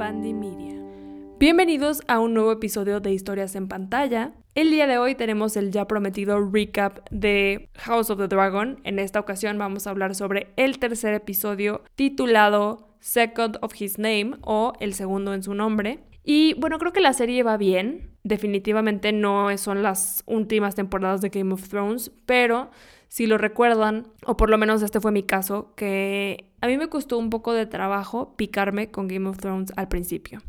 Fandi Media. Bienvenidos a un nuevo episodio de Historias en Pantalla. El día de hoy tenemos el ya prometido recap de House of the Dragon. En esta ocasión vamos a hablar sobre el tercer episodio titulado Second of His Name o El segundo en su nombre. Y bueno, creo que la serie va bien. Definitivamente no son las últimas temporadas de Game of Thrones, pero si lo recuerdan, o por lo menos este fue mi caso, que a mí me costó un poco de trabajo picarme con Game of Thrones al principio.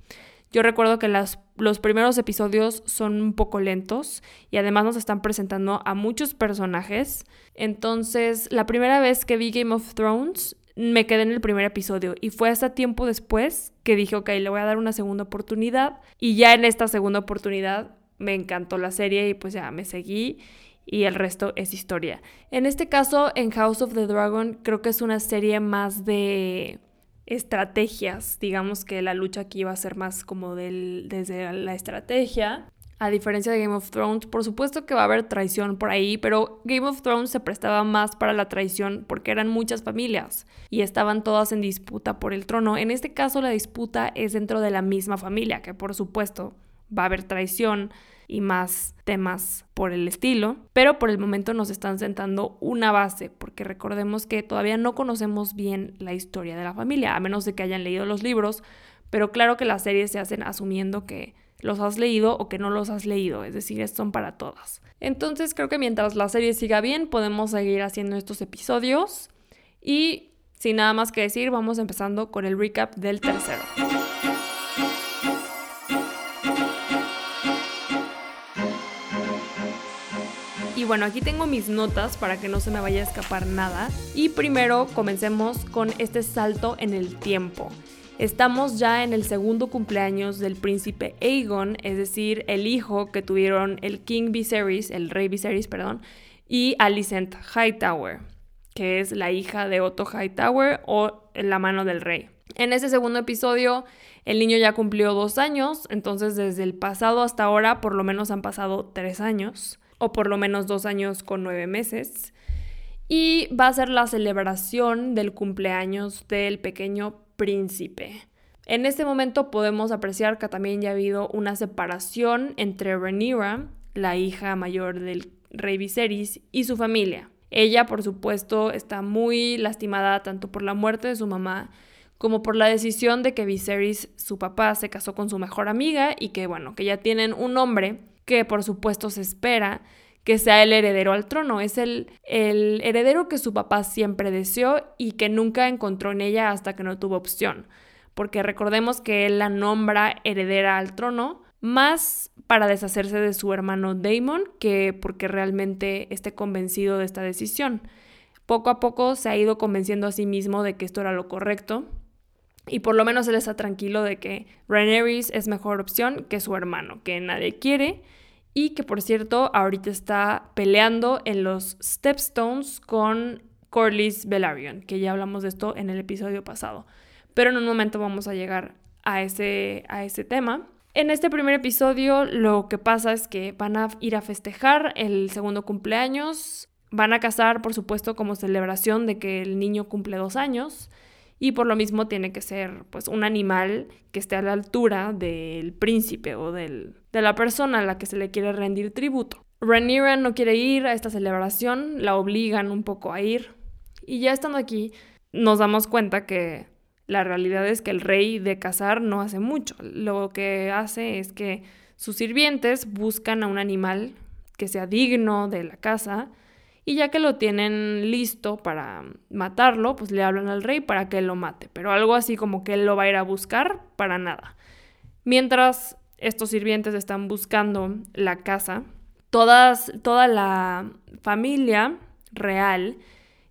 Yo recuerdo que las, los primeros episodios son un poco lentos y además nos están presentando a muchos personajes. Entonces, la primera vez que vi Game of Thrones, me quedé en el primer episodio y fue hasta tiempo después que dije, ok, le voy a dar una segunda oportunidad y ya en esta segunda oportunidad me encantó la serie y pues ya me seguí y el resto es historia. En este caso, en House of the Dragon, creo que es una serie más de estrategias. Digamos que la lucha aquí va a ser más como desde la estrategia. A diferencia de Game of Thrones, por supuesto que va a haber traición por ahí, pero Game of Thrones se prestaba más para la traición porque eran muchas familias y estaban todas en disputa por el trono. En este caso la disputa es dentro de la misma familia, que por supuesto va a haber traición, y más temas por el estilo, pero por el momento nos están sentando una base, porque recordemos que todavía no conocemos bien la historia de la familia, a menos de que hayan leído los libros, pero claro que las series se hacen asumiendo que los has leído o que no los has leído, es decir, son para todas. Entonces creo que mientras la serie siga bien, podemos seguir haciendo estos episodios y sin nada más que decir, vamos empezando con el recap del tercero. Y bueno, aquí tengo mis notas para que no se me vaya a escapar nada. Y primero comencemos con este salto en el tiempo. Estamos ya en el segundo cumpleaños del príncipe Aegon, es decir, el hijo que tuvieron el King Viserys, el rey Viserys, perdón, y Alicent Hightower, que es la hija de Otto Hightower o la mano del rey. En ese segundo episodio, el niño ya cumplió dos años, entonces desde el pasado hasta ahora por lo menos han pasado tres años o por lo menos dos años con nueve meses. Y va a ser la celebración del cumpleaños del pequeño príncipe. En este momento podemos apreciar que también ya ha habido una separación entre Rhaenyra, la hija mayor del rey Viserys, y su familia. Ella, por supuesto, está muy lastimada tanto por la muerte de su mamá como por la decisión de que Viserys, su papá, se casó con su mejor amiga y que, bueno, que ya tienen un hombre que por supuesto se espera que sea el heredero al trono. Es el, el heredero que su papá siempre deseó y que nunca encontró en ella hasta que no tuvo opción. Porque recordemos que él la nombra heredera al trono, más para deshacerse de su hermano Damon que porque realmente esté convencido de esta decisión. Poco a poco se ha ido convenciendo a sí mismo de que esto era lo correcto y por lo menos él está tranquilo de que Rhaenyra es mejor opción que su hermano, que nadie quiere y que por cierto ahorita está peleando en los Stepstones con Corlys Velaryon, que ya hablamos de esto en el episodio pasado. Pero en un momento vamos a llegar a ese, a ese tema. En este primer episodio lo que pasa es que van a ir a festejar el segundo cumpleaños, van a casar por supuesto como celebración de que el niño cumple dos años y por lo mismo tiene que ser pues un animal que esté a la altura del príncipe o del, de la persona a la que se le quiere rendir tributo. Rhaenyra no quiere ir a esta celebración, la obligan un poco a ir y ya estando aquí nos damos cuenta que la realidad es que el rey de cazar no hace mucho. Lo que hace es que sus sirvientes buscan a un animal que sea digno de la casa y ya que lo tienen listo para matarlo, pues le hablan al rey para que lo mate. Pero algo así como que él lo va a ir a buscar, para nada. Mientras estos sirvientes están buscando la casa, todas, toda la familia real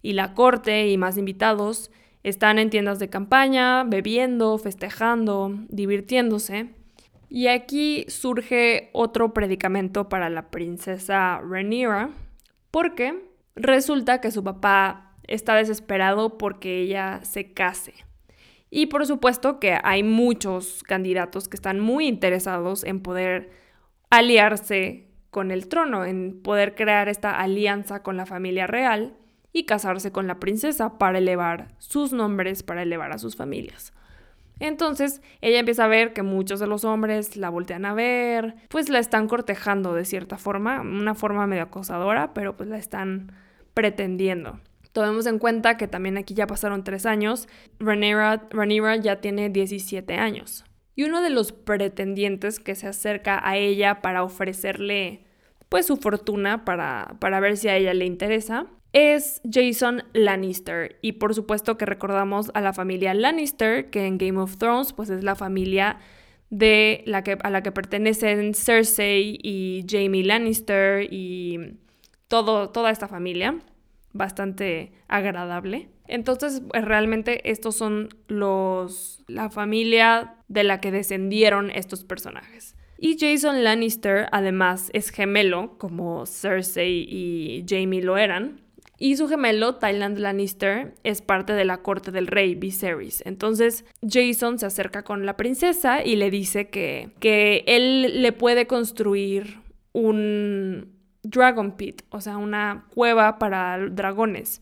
y la corte y más invitados están en tiendas de campaña, bebiendo, festejando, divirtiéndose. Y aquí surge otro predicamento para la princesa Rhaenyra, porque resulta que su papá está desesperado porque ella se case. Y por supuesto que hay muchos candidatos que están muy interesados en poder aliarse con el trono, en poder crear esta alianza con la familia real y casarse con la princesa para elevar sus nombres, para elevar a sus familias. Entonces ella empieza a ver que muchos de los hombres la voltean a ver, pues la están cortejando de cierta forma, una forma medio acosadora, pero pues la están pretendiendo. Tomemos en cuenta que también aquí ya pasaron tres años, Rhaenyra, ya tiene 17 años. Y uno de los pretendientes que se acerca a ella para ofrecerle pues su fortuna para, para ver si a ella le interesa es Jason Lannister. Y por supuesto que recordamos a la familia Lannister, que en Game of Thrones pues es la familia de la que, a la que pertenecen Cersei y Jamie Lannister y todo, toda esta familia. Bastante agradable. Entonces, pues, realmente estos son los la familia de la que descendieron estos personajes. Y Jason Lannister además es gemelo, como Cersei y Jamie lo eran. Y su gemelo, Tyland Lannister, es parte de la corte del rey Viserys. Entonces Jason se acerca con la princesa y le dice que, que él le puede construir un Dragon Pit, o sea, una cueva para dragones.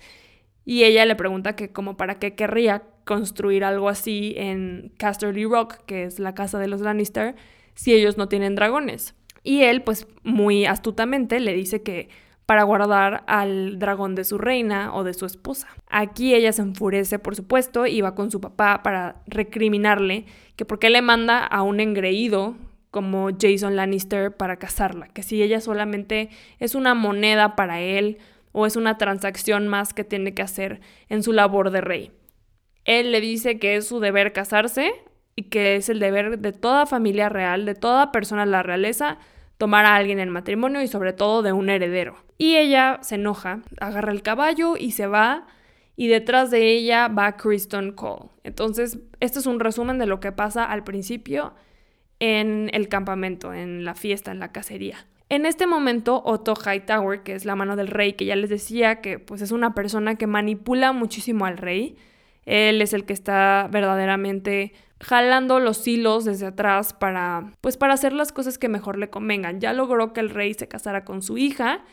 Y ella le pregunta que como para qué querría construir algo así en Casterly Rock, que es la casa de los Lannister, si ellos no tienen dragones. Y él, pues muy astutamente, le dice que para guardar al dragón de su reina o de su esposa. Aquí ella se enfurece, por supuesto, y va con su papá para recriminarle que por qué le manda a un engreído como Jason Lannister para casarla, que si ella solamente es una moneda para él o es una transacción más que tiene que hacer en su labor de rey. Él le dice que es su deber casarse y que es el deber de toda familia real, de toda persona de la realeza, tomar a alguien en matrimonio y sobre todo de un heredero. Y ella se enoja, agarra el caballo y se va y detrás de ella va Kristen Cole. Entonces, este es un resumen de lo que pasa al principio en el campamento, en la fiesta, en la cacería. En este momento, Otto Hightower, que es la mano del rey, que ya les decía que pues es una persona que manipula muchísimo al rey, él es el que está verdaderamente jalando los hilos desde atrás para, pues para hacer las cosas que mejor le convengan. Ya logró que el rey se casara con su hija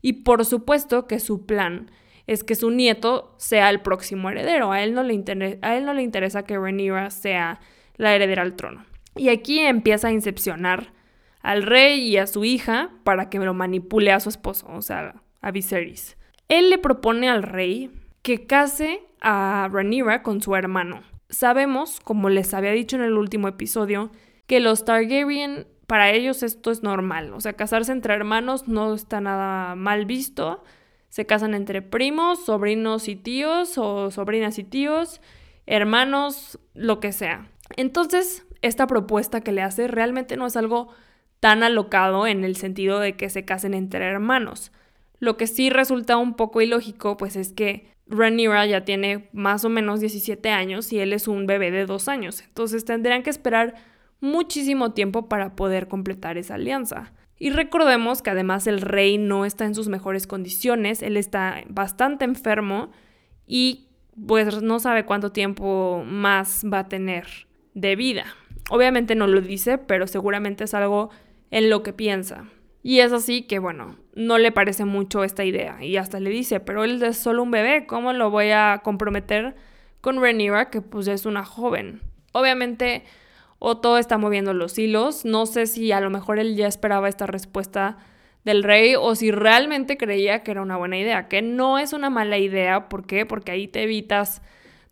y por supuesto que su plan es que su nieto sea el próximo heredero. A él no le, a él no le interesa que Rhaenyra sea la heredera al trono. Y aquí empieza a incepcionar al rey y a su hija para que lo manipule a su esposo, o sea, a Viserys. Él le propone al rey que case a Rhaenyra con su hermano. Sabemos, como les había dicho en el último episodio, que los Targaryen, para ellos esto es normal. O sea, casarse entre hermanos no está nada mal visto. Se casan entre primos, sobrinos y tíos, o sobrinas y tíos, hermanos, lo que sea. Entonces, esta propuesta que le hace realmente no es algo tan alocado en el sentido de que se casen entre hermanos. Lo que sí resulta un poco ilógico, pues es que Rhaenyra ya tiene más o menos 17 años y él es un bebé de dos años. Entonces tendrían que esperar muchísimo tiempo para poder completar esa alianza. Y recordemos que además el rey no está en sus mejores condiciones, él está bastante enfermo y pues no sabe cuánto tiempo más va a tener de vida. Obviamente no lo dice, pero seguramente es algo en lo que piensa. Y es así que, bueno, no le parece mucho esta idea. Y hasta le dice, pero él es solo un bebé, ¿cómo lo voy a comprometer con Rhaenyra, que pues es una joven? Obviamente, Otto está moviendo los hilos. No sé si a lo mejor él ya esperaba esta respuesta del rey o si realmente creía que era una buena idea, que no es una mala idea. ¿Por qué? Porque ahí te evitas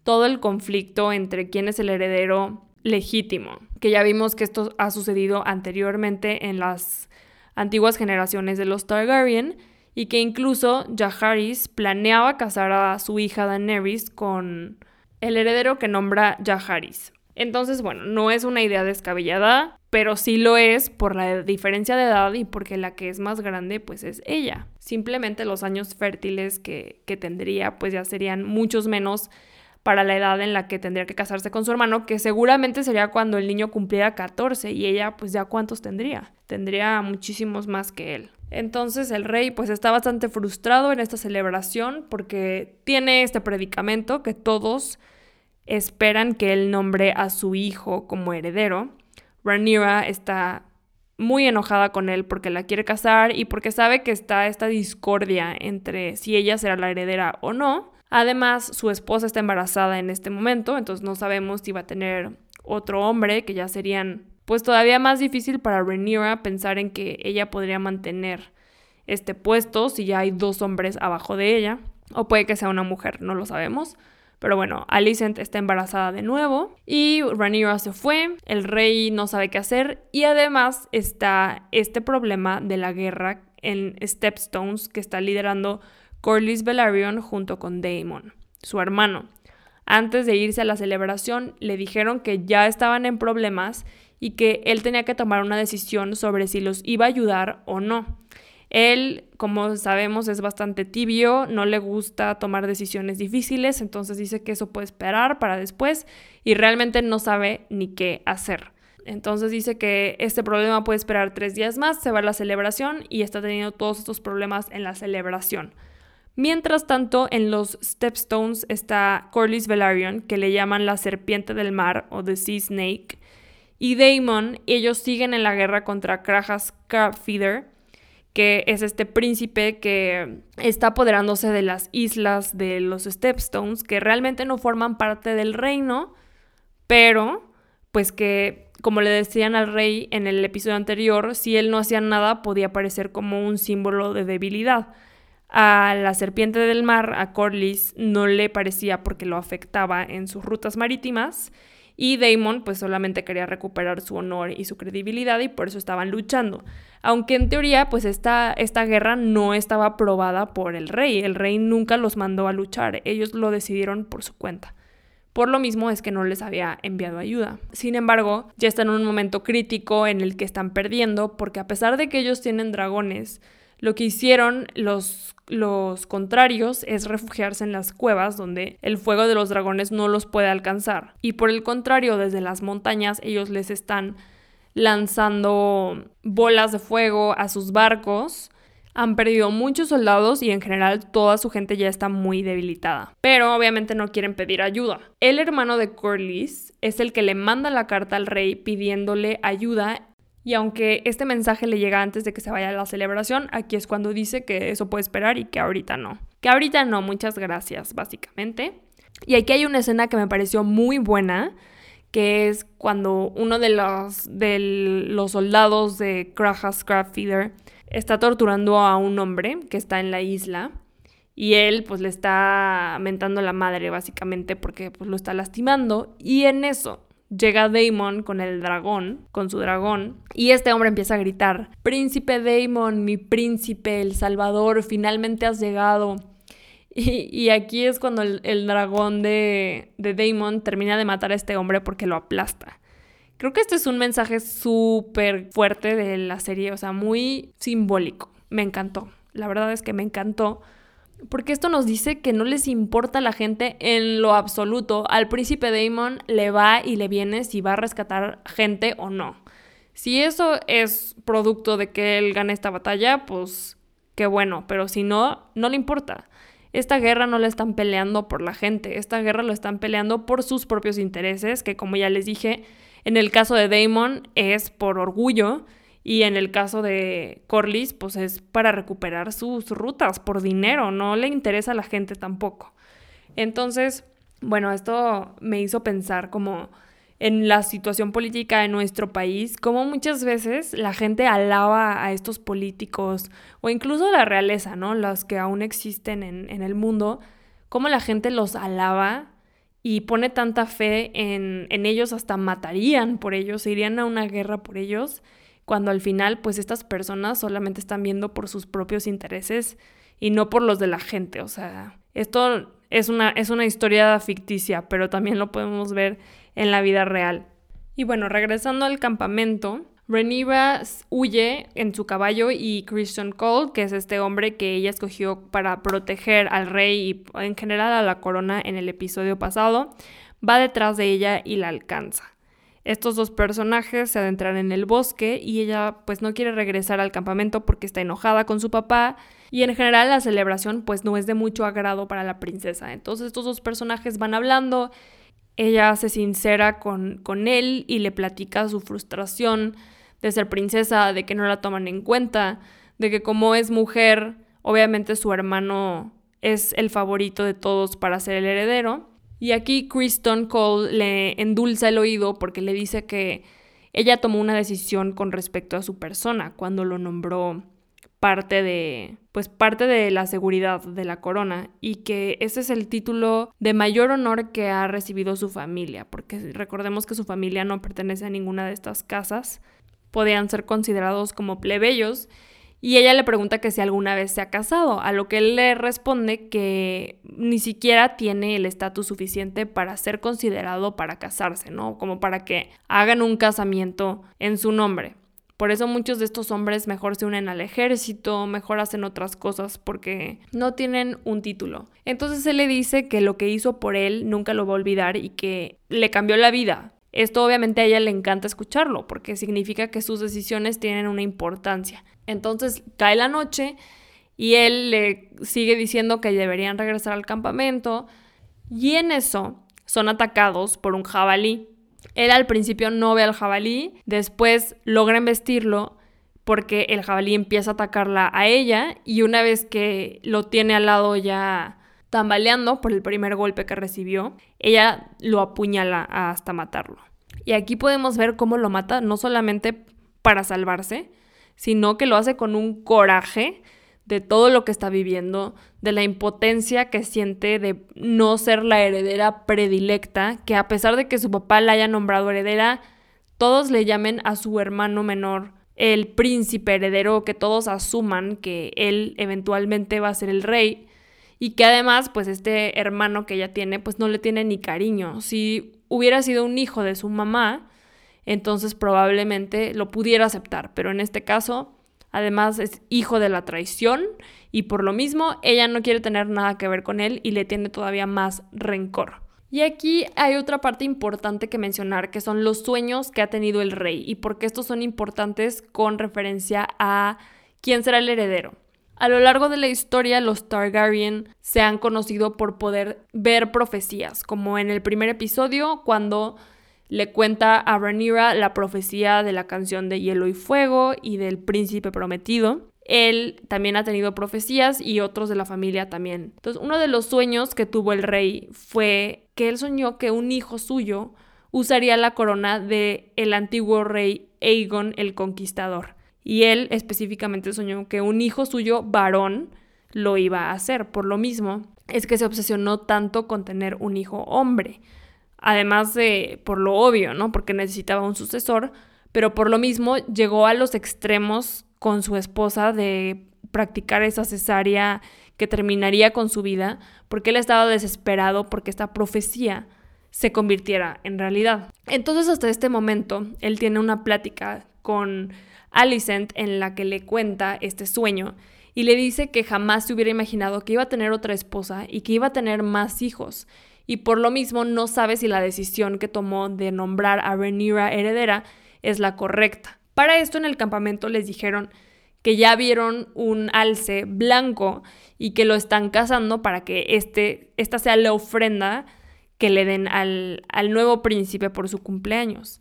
todo el conflicto entre quién es el heredero legítimo, que ya vimos que esto ha sucedido anteriormente en las antiguas generaciones de los Targaryen y que incluso Jaehaerys planeaba casar a su hija Daenerys con el heredero que nombra Jaehaerys. Entonces, bueno, no es una idea descabellada, pero sí lo es por la diferencia de edad y porque la que es más grande pues es ella. Simplemente los años fértiles que, que tendría pues ya serían muchos menos para la edad en la que tendría que casarse con su hermano, que seguramente sería cuando el niño cumpliera 14 y ella pues ya cuántos tendría. Tendría muchísimos más que él. Entonces el rey pues está bastante frustrado en esta celebración porque tiene este predicamento que todos esperan que él nombre a su hijo como heredero. Rhaenyra está muy enojada con él porque la quiere casar y porque sabe que está esta discordia entre si ella será la heredera o no. Además, su esposa está embarazada en este momento, entonces no sabemos si va a tener otro hombre, que ya serían pues todavía más difícil para Rhaenyra pensar en que ella podría mantener este puesto si ya hay dos hombres abajo de ella, o puede que sea una mujer, no lo sabemos. Pero bueno, Alicent está embarazada de nuevo y Rhaenyra se fue, el rey no sabe qué hacer y además está este problema de la guerra en Stepstones que está liderando Corlys Velaryon junto con Daemon, su hermano. Antes de irse a la celebración le dijeron que ya estaban en problemas y que él tenía que tomar una decisión sobre si los iba a ayudar o no. Él, como sabemos, es bastante tibio, no le gusta tomar decisiones difíciles, entonces dice que eso puede esperar para después y realmente no sabe ni qué hacer. Entonces dice que este problema puede esperar tres días más, se va a la celebración y está teniendo todos estos problemas en la celebración. Mientras tanto, en los Stepstones está Corlys Velaryon, que le llaman la serpiente del mar o The Sea Snake, y Daemon, ellos siguen en la guerra contra Krajas Crabfeeder, que es este príncipe que está apoderándose de las islas de los Stepstones, que realmente no forman parte del reino, pero pues que, como le decían al rey en el episodio anterior, si él no hacía nada podía parecer como un símbolo de debilidad. A la serpiente del mar, a Corlys, no le parecía porque lo afectaba en sus rutas marítimas y Damon pues solamente quería recuperar su honor y su credibilidad y por eso estaban luchando. Aunque en teoría, pues esta, esta guerra no estaba aprobada por el rey. El rey nunca los mandó a luchar, ellos lo decidieron por su cuenta. Por lo mismo es que no les había enviado ayuda. Sin embargo, ya están en un momento crítico en el que están perdiendo porque a pesar de que ellos tienen dragones, lo que hicieron los, los contrarios es refugiarse en las cuevas donde el fuego de los dragones no los puede alcanzar. Y por el contrario, desde las montañas ellos les están lanzando bolas de fuego a sus barcos. Han perdido muchos soldados y en general toda su gente ya está muy debilitada. Pero obviamente no quieren pedir ayuda. El hermano de Corlys es el que le manda la carta al rey pidiéndole ayuda y aunque este mensaje le llega antes de que se vaya a la celebración, aquí es cuando dice que eso puede esperar y que ahorita no. Que ahorita no, muchas gracias, básicamente. Y aquí hay una escena que me pareció muy buena, que es cuando uno de los, de los soldados de Krajas Feeder está torturando a un hombre que está en la isla y él pues le está mentando la madre básicamente porque pues lo está lastimando y en eso llega Daemon con el dragón, con su dragón, y este hombre empieza a gritar, Príncipe Daemon, mi príncipe, el Salvador, finalmente has llegado. Y, aquí es cuando el, dragón de, de Daemon termina de matar a este hombre porque lo aplasta. Creo que este es un mensaje súper fuerte de la serie, o sea, muy simbólico. Me encantó. La verdad es que me encantó porque esto nos dice que no les importa a la gente en lo absoluto. Al príncipe Damon le va y le viene si va a rescatar gente o no. Si eso es producto de que él gane esta batalla, pues qué bueno, pero si no, no le importa. Esta guerra no la están peleando por la gente, esta guerra lo están peleando por sus propios intereses, que como ya les dije, en el caso de Damon es por orgullo y en el caso de Corlys, pues es para recuperar sus rutas por dinero, no le interesa a la gente tampoco. Entonces, bueno, esto me hizo pensar como en la situación política de nuestro país, como muchas veces la gente alaba a estos políticos o incluso la realeza, ¿no? Los que aún existen en, en el mundo, como la gente los alaba y pone tanta fe en, en ellos, hasta matarían por ellos, irían a una guerra por ellos cuando al final pues estas personas solamente están viendo por sus propios intereses y no por los de la gente. O sea, esto es una, es una historia ficticia, pero también lo podemos ver en la vida real. Y bueno, regresando al campamento, Rhaenyra huye en su caballo y Christian Cole, que es este hombre que ella escogió para proteger al rey y en general a la corona en el episodio pasado, va detrás de ella y la alcanza. Estos dos personajes se adentran en el bosque y ella pues no quiere regresar al campamento porque está enojada con su papá. Y en general la celebración pues no es de mucho agrado para la princesa. Entonces estos dos personajes van hablando, ella se sincera con, con él y le platica su frustración de ser princesa, de que no la toman en cuenta, de que como es mujer, obviamente su hermano es el favorito de todos para ser el heredero Y aquí Kristen Cole le endulza el oído porque le dice que ella tomó una decisión con respecto a su persona cuando lo nombró parte de pues parte de la seguridad de la corona y que ese es el título de mayor honor que ha recibido su familia, porque recordemos que su familia no pertenece a ninguna de estas casas, podían ser considerados como plebeyos y ella le pregunta que si alguna vez se ha casado, a lo que él le responde que ni siquiera tiene el estatus suficiente para ser considerado para casarse, ¿no? Como para que hagan un casamiento en su nombre. Por eso muchos de estos hombres mejor se unen al ejército, mejor hacen otras cosas porque no tienen un título. Entonces él le dice que lo que hizo por él nunca lo va a olvidar y que le cambió la vida. Esto obviamente a ella le encanta escucharlo porque significa que sus decisiones tienen una importancia. Entonces cae la noche y él le sigue diciendo que deberían regresar al campamento y en eso son atacados por un jabalí. Él al principio no ve al jabalí, después logra embestirlo porque el jabalí empieza a atacarla a ella y una vez que lo tiene al lado ya tambaleando por el primer golpe que recibió, ella lo apuñala hasta matarlo. Y aquí podemos ver cómo lo mata no solamente para salvarse, sino que lo hace con un coraje de todo lo que está viviendo, de la impotencia que siente de no ser la heredera predilecta, que a pesar de que su papá la haya nombrado heredera, todos le llamen a su hermano menor el príncipe heredero, que todos asuman que él eventualmente va a ser el rey y que además pues este hermano que ella tiene pues no le tiene ni cariño. Si hubiera sido un hijo de su mamá, entonces probablemente lo pudiera aceptar, pero en este caso Además es hijo de la traición y por lo mismo ella no quiere tener nada que ver con él y le tiene todavía más rencor. Y aquí hay otra parte importante que mencionar, que son los sueños que ha tenido el rey y por qué estos son importantes con referencia a quién será el heredero. A lo largo de la historia, los Targaryen se han conocido por poder ver profecías, como en el primer episodio, cuando le cuenta a Rhaenyra la profecía de la canción de Hielo y Fuego y del príncipe prometido. Él también ha tenido profecías y otros de la familia también. Entonces, uno de los sueños que tuvo el rey fue que él soñó que un hijo suyo usaría la corona de el antiguo rey Aegon el Conquistador. Y él específicamente soñó que un hijo suyo varón lo iba a hacer. Por lo mismo, es que se obsesionó tanto con tener un hijo hombre. Además de por lo obvio, ¿no? Porque necesitaba un sucesor, pero por lo mismo llegó a los extremos con su esposa de practicar esa cesárea que terminaría con su vida, porque él estaba desesperado porque esta profecía se convirtiera en realidad. Entonces hasta este momento él tiene una plática con Alicent en la que le cuenta este sueño y le dice que jamás se hubiera imaginado que iba a tener otra esposa y que iba a tener más hijos y por lo mismo no sabe si la decisión que tomó de nombrar a Rhaenyra heredera es la correcta. Para esto en el campamento les dijeron que ya vieron un alce blanco y que lo están cazando para que este, esta sea la ofrenda que le den al, al nuevo príncipe por su cumpleaños.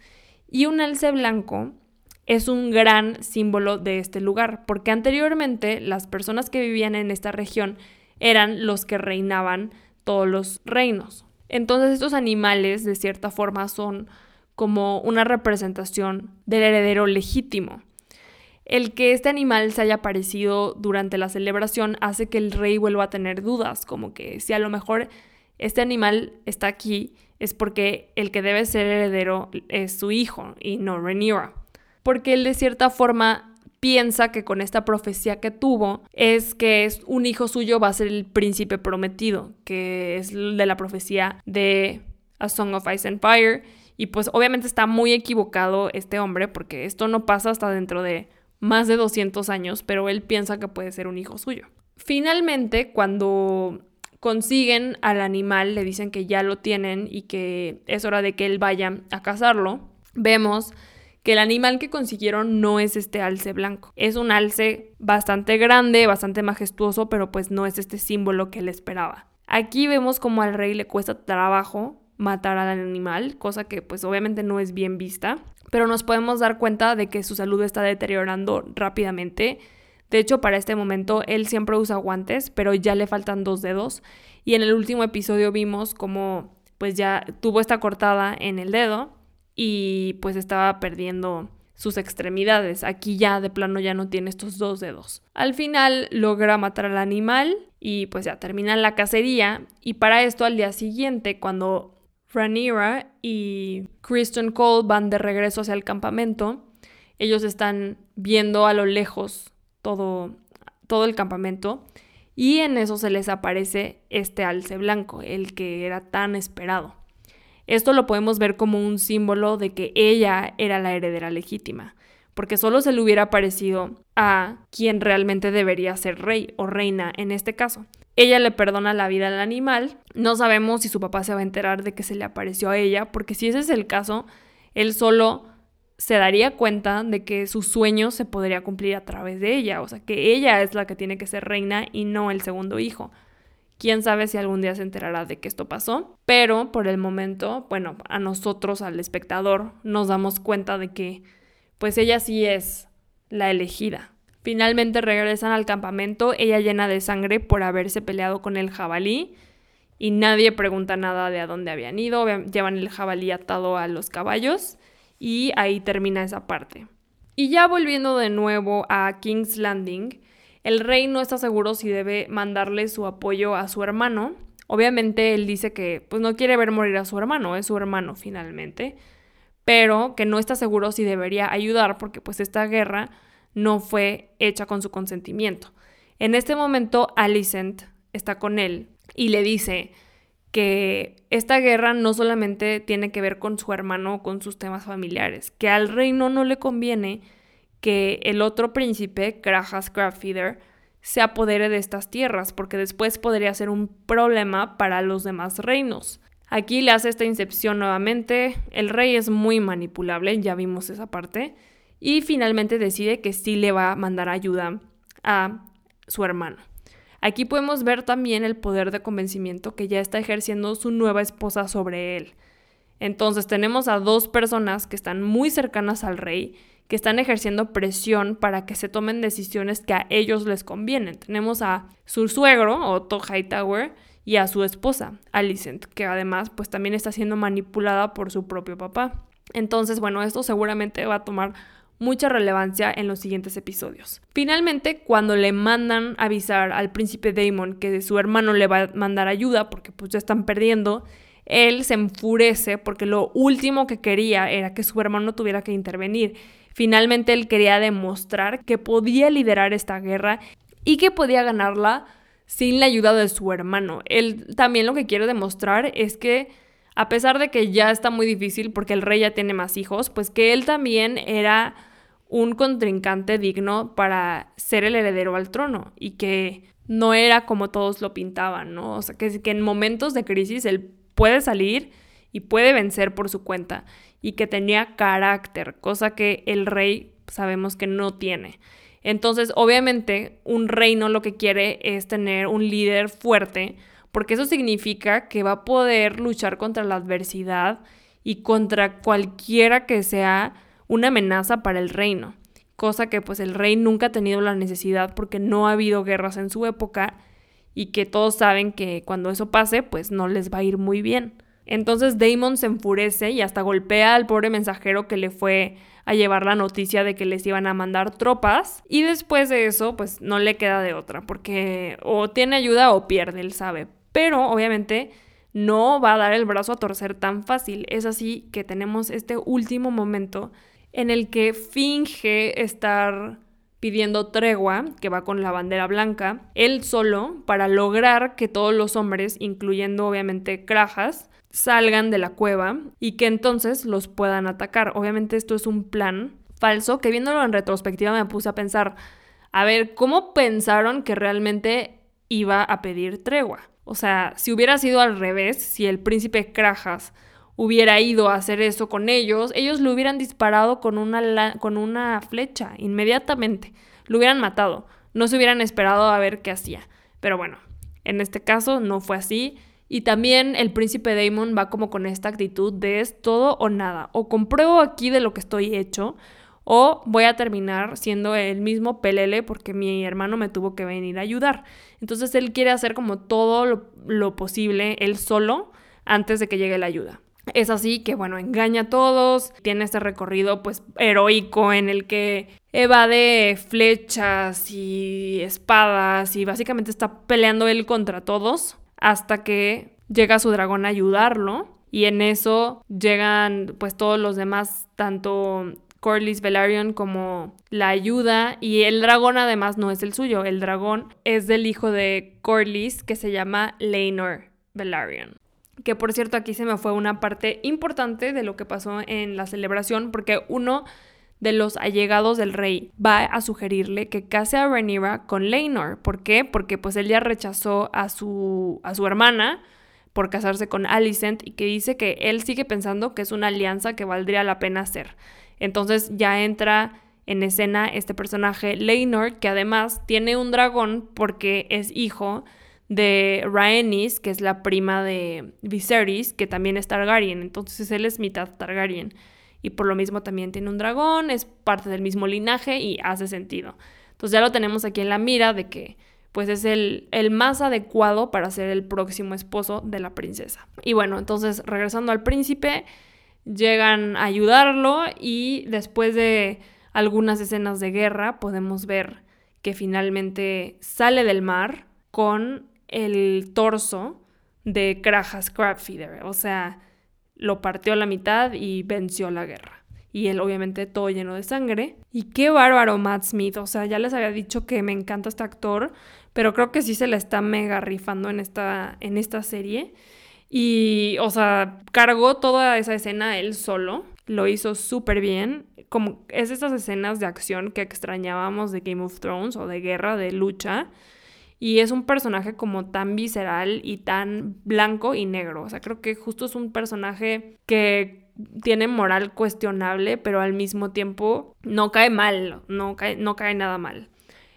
Y un alce blanco es un gran símbolo de este lugar, porque anteriormente las personas que vivían en esta región eran los que reinaban todos los reinos. Entonces estos animales de cierta forma son como una representación del heredero legítimo. El que este animal se haya aparecido durante la celebración hace que el rey vuelva a tener dudas, como que si a lo mejor este animal está aquí es porque el que debe ser heredero es su hijo y no Rhaenyra. Porque él de cierta forma piensa que con esta profecía que tuvo es que es un hijo suyo va a ser el príncipe prometido, que es de la profecía de A Song of Ice and Fire. Y pues obviamente está muy equivocado este hombre porque esto no pasa hasta dentro de más de 200 años, pero él piensa que puede ser un hijo suyo. Finalmente, cuando consiguen al animal, le dicen que ya lo tienen y que es hora de que él vaya a cazarlo, vemos que el animal que consiguieron no es este alce blanco. Es un alce bastante grande, bastante majestuoso, pero pues no es este símbolo que él esperaba. Aquí vemos como al rey le cuesta trabajo matar al animal, cosa que pues obviamente no es bien vista, pero nos podemos dar cuenta de que su salud está deteriorando rápidamente. De hecho, para este momento él siempre usa guantes, pero ya le faltan dos dedos. Y en el último episodio vimos como pues ya tuvo esta cortada en el dedo y pues estaba perdiendo sus extremidades. Aquí ya de plano ya no tiene estos dos dedos. Al final logra matar al animal y pues ya termina la cacería y para esto al día siguiente cuando Rhaenyra y Kristen Cole van de regreso hacia el campamento, ellos están viendo a lo lejos todo, todo el campamento y en eso se les aparece este alce blanco, el que era tan esperado. Esto lo podemos ver como un símbolo de que ella era la heredera legítima, porque solo se le hubiera parecido a quien realmente debería ser rey o reina en este caso. Ella le perdona la vida al animal, no sabemos si su papá se va a enterar de que se le apareció a ella, porque si ese es el caso, él solo se daría cuenta de que su sueño se podría cumplir a través de ella, o sea, que ella es la que tiene que ser reina y no el segundo hijo. Quién sabe si algún día se enterará de que esto pasó, pero por el momento, bueno, a nosotros, al espectador, nos damos cuenta de que pues ella sí es la elegida. Finalmente regresan al campamento, ella llena de sangre por haberse peleado con el jabalí y nadie pregunta nada de a dónde habían ido, llevan el jabalí atado a los caballos y ahí termina esa parte. Y ya volviendo de nuevo a King's Landing, el rey no está seguro si debe mandarle su apoyo a su hermano. Obviamente él dice que pues no quiere ver morir a su hermano, es su hermano finalmente, pero que no está seguro si debería ayudar porque pues esta guerra no fue hecha con su consentimiento. En este momento Alicent está con él y le dice, que esta guerra no solamente tiene que ver con su hermano o con sus temas familiares, que al reino no le conviene que el otro príncipe, Krajas Craftfeeder, se apodere de estas tierras, porque después podría ser un problema para los demás reinos. Aquí le hace esta incepción nuevamente, el rey es muy manipulable, ya vimos esa parte, y finalmente decide que sí le va a mandar ayuda a su hermano. Aquí podemos ver también el poder de convencimiento que ya está ejerciendo su nueva esposa sobre él. Entonces tenemos a dos personas que están muy cercanas al rey, que están ejerciendo presión para que se tomen decisiones que a ellos les convienen. Tenemos a su suegro, Otto Hightower, y a su esposa, Alicent, que además pues también está siendo manipulada por su propio papá. Entonces, bueno, esto seguramente va a tomar mucha relevancia en los siguientes episodios. Finalmente, cuando le mandan avisar al príncipe Damon que su hermano le va a mandar ayuda porque pues ya están perdiendo, él se enfurece porque lo último que quería era que su hermano tuviera que intervenir. Finalmente él quería demostrar que podía liderar esta guerra y que podía ganarla sin la ayuda de su hermano. Él también lo que quiere demostrar es que a pesar de que ya está muy difícil porque el rey ya tiene más hijos, pues que él también era un contrincante digno para ser el heredero al trono y que no era como todos lo pintaban, ¿no? O sea, que, que en momentos de crisis él puede salir y puede vencer por su cuenta y que tenía carácter, cosa que el rey sabemos que no tiene. Entonces, obviamente, un reino lo que quiere es tener un líder fuerte, porque eso significa que va a poder luchar contra la adversidad y contra cualquiera que sea una amenaza para el reino, cosa que pues el rey nunca ha tenido la necesidad porque no ha habido guerras en su época y que todos saben que cuando eso pase pues no les va a ir muy bien. Entonces Damon se enfurece y hasta golpea al pobre mensajero que le fue a llevar la noticia de que les iban a mandar tropas y después de eso pues no le queda de otra porque o tiene ayuda o pierde, él sabe. Pero obviamente no va a dar el brazo a torcer tan fácil. Es así que tenemos este último momento en el que finge estar pidiendo tregua, que va con la bandera blanca, él solo, para lograr que todos los hombres, incluyendo obviamente Krajas, salgan de la cueva y que entonces los puedan atacar. Obviamente esto es un plan falso, que viéndolo en retrospectiva me puse a pensar, a ver, ¿cómo pensaron que realmente iba a pedir tregua? O sea, si hubiera sido al revés, si el príncipe Krajas hubiera ido a hacer eso con ellos, ellos lo hubieran disparado con una, con una flecha inmediatamente, lo hubieran matado, no se hubieran esperado a ver qué hacía. Pero bueno, en este caso no fue así. Y también el príncipe Damon va como con esta actitud de es todo o nada. O compruebo aquí de lo que estoy hecho, o voy a terminar siendo el mismo pelele porque mi hermano me tuvo que venir a ayudar. Entonces él quiere hacer como todo lo, lo posible él solo antes de que llegue la ayuda. Es así que, bueno, engaña a todos, tiene este recorrido pues heroico en el que evade flechas y espadas y básicamente está peleando él contra todos hasta que llega su dragón a ayudarlo y en eso llegan pues todos los demás, tanto Corlys Velaryon como la ayuda y el dragón además no es el suyo, el dragón es del hijo de Corlys que se llama Laenor Velaryon. Que por cierto aquí se me fue una parte importante de lo que pasó en la celebración porque uno de los allegados del rey va a sugerirle que case a Rhaenyra con Laenor. ¿Por qué? Porque pues él ya rechazó a su, a su hermana por casarse con Alicent y que dice que él sigue pensando que es una alianza que valdría la pena hacer. Entonces ya entra en escena este personaje Laenor que además tiene un dragón porque es hijo de Rhaenys, que es la prima de Viserys, que también es Targaryen. Entonces él es mitad Targaryen y por lo mismo también tiene un dragón, es parte del mismo linaje y hace sentido. Entonces ya lo tenemos aquí en la mira de que pues es el, el, más adecuado para ser el próximo esposo de la princesa. Y bueno, entonces regresando al príncipe, llegan a ayudarlo y después de algunas escenas de guerra podemos ver que finalmente sale del mar con el torso de Krajas Crabfeeder. O sea, lo partió a la mitad y venció la guerra. Y él obviamente todo lleno de sangre. Y qué bárbaro Matt Smith. O sea, ya les había dicho que me encanta este actor, pero creo que sí se la está mega rifando en esta, en esta serie. Y, o sea, cargó toda esa escena él solo. Lo hizo súper bien. Como es estas escenas de acción que extrañábamos de Game of Thrones o de guerra, de lucha y es un personaje como tan visceral y tan blanco y negro. O sea, creo que justo es un personaje que tiene moral cuestionable, pero al mismo tiempo no cae mal, no cae, no cae nada mal.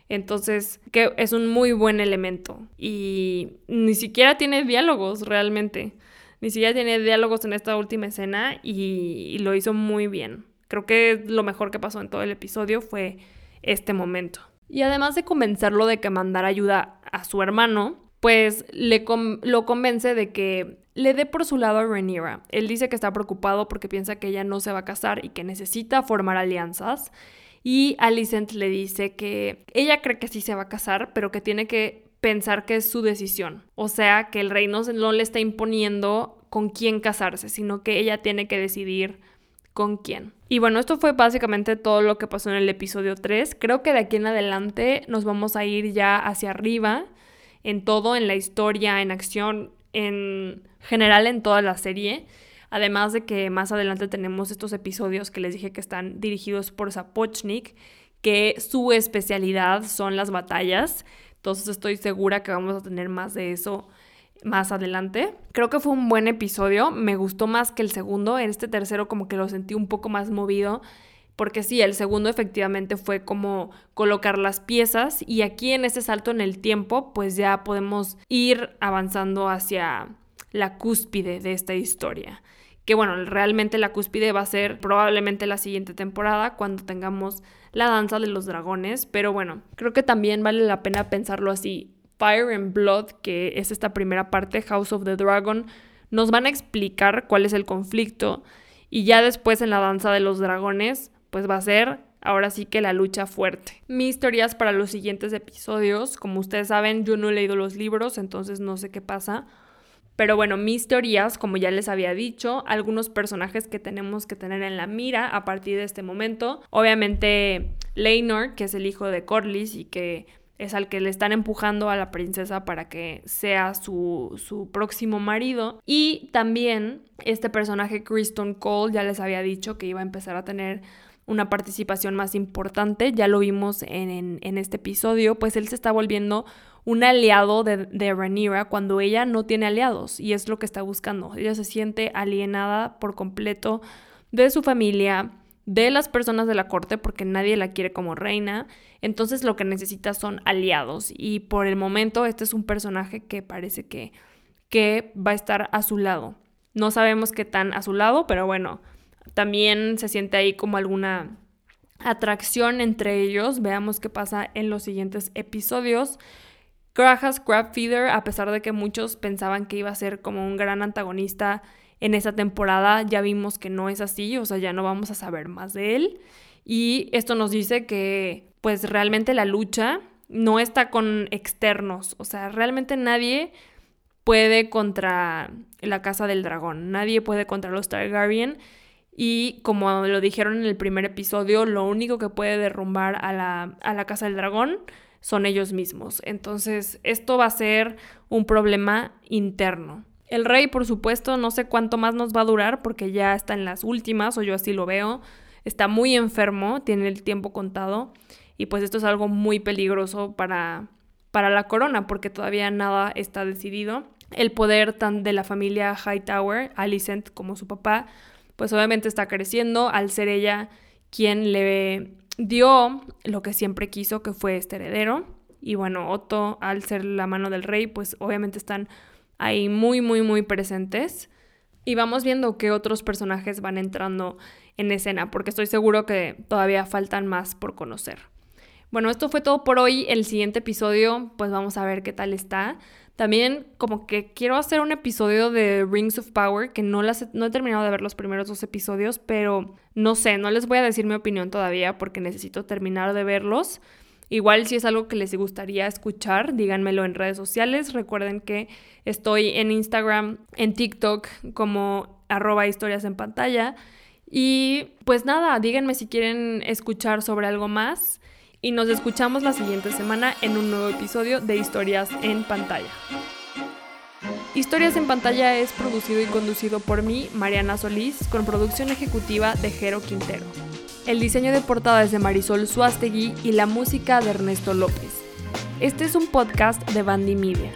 Entonces, que es un muy buen elemento. Y ni siquiera tiene diálogos realmente. Ni siquiera tiene diálogos en esta última escena y lo hizo muy bien. Creo que lo mejor que pasó en todo el episodio fue este momento. Y además de convencerlo de que mandara ayuda a su hermano, pues le lo convence de que le dé por su lado a Rhaenyra. Él dice que está preocupado porque piensa que ella no se va a casar y que necesita formar alianzas. Y Alicent le dice que ella cree que sí se va a casar, pero que tiene que pensar que es su decisión. O sea, que el rey no, no le está imponiendo con quién casarse, sino que ella tiene que decidir con quién. Y bueno, esto fue básicamente todo lo que pasó en el episodio 3. Creo que de aquí en adelante nos vamos a ir ya hacia arriba en todo, en la historia, en acción, en general en toda la serie. Además de que más adelante tenemos estos episodios que les dije que están dirigidos por Zapochnik, que su especialidad son las batallas. Entonces estoy segura que vamos a tener más de eso más adelante. Creo que fue un buen episodio, me gustó más que el segundo, en este tercero como que lo sentí un poco más movido, porque sí, el segundo efectivamente fue como colocar las piezas y aquí en este salto en el tiempo pues ya podemos ir avanzando hacia la cúspide de esta historia. Que bueno, realmente la cúspide va a ser probablemente la siguiente temporada cuando tengamos la danza de los dragones, pero bueno, creo que también vale la pena pensarlo así Fire and Blood, que es esta primera parte, House of the Dragon, nos van a explicar cuál es el conflicto y ya después en la danza de los dragones, pues va a ser ahora sí que la lucha fuerte. Mis teorías para los siguientes episodios, como ustedes saben, yo no he leído los libros, entonces no sé qué pasa. Pero bueno, mis teorías, como ya les había dicho, algunos personajes que tenemos que tener en la mira a partir de este momento. Obviamente, Leinor, que es el hijo de Corlys y que es al que le están empujando a la princesa para que sea su, su próximo marido. Y también este personaje, Kristen Cole, ya les había dicho que iba a empezar a tener una participación más importante, ya lo vimos en, en, este episodio, pues él se está volviendo un aliado de, de cuando ella no tiene aliados y es lo que está buscando. Ella se siente alienada por completo de su familia, de las personas de la corte porque nadie la quiere como reina. Entonces lo que necesita son aliados y por el momento este es un personaje que parece que, que va a estar a su lado. No sabemos qué tan a su lado, pero bueno, también se siente ahí como alguna atracción entre ellos. Veamos qué pasa en los siguientes episodios. Grajas Crabfeeder, a pesar de que muchos pensaban que iba a ser como un gran antagonista en esa temporada, ya vimos que no es así, o sea, ya no vamos a saber más de él. Y esto nos dice que pues realmente la lucha no está con externos, o sea, realmente nadie puede contra la Casa del Dragón, nadie puede contra los Targaryen y como lo dijeron en el primer episodio, lo único que puede derrumbar a la, a la Casa del Dragón son ellos mismos. Entonces, esto va a ser un problema interno. El rey, por supuesto, no sé cuánto más nos va a durar porque ya está en las últimas, o yo así lo veo. Está muy enfermo, tiene el tiempo contado. Y pues esto es algo muy peligroso para, para la corona porque todavía nada está decidido. El poder tan de la familia Hightower, Alicent como su papá, pues obviamente está creciendo al ser ella quien le dio lo que siempre quiso, que fue este heredero. Y bueno, Otto, al ser la mano del rey, pues obviamente están ahí muy, muy, muy presentes. Y vamos viendo qué otros personajes van entrando en escena, porque estoy seguro que todavía faltan más por conocer. Bueno, esto fue todo por hoy. El siguiente episodio, pues vamos a ver qué tal está. También como que quiero hacer un episodio de Rings of Power, que no, las, no he terminado de ver los primeros dos episodios, pero no sé, no les voy a decir mi opinión todavía porque necesito terminar de verlos. Igual si es algo que les gustaría escuchar, díganmelo en redes sociales. Recuerden que estoy en Instagram, en TikTok como arroba historias en pantalla. Y pues nada, díganme si quieren escuchar sobre algo más y nos escuchamos la siguiente semana en un nuevo episodio de Historias en pantalla. Historias en pantalla es producido y conducido por mí, Mariana Solís, con producción ejecutiva de Jero Quintero. El diseño de portada es de Marisol Suastegui y la música de Ernesto López. Este es un podcast de Bandy Media.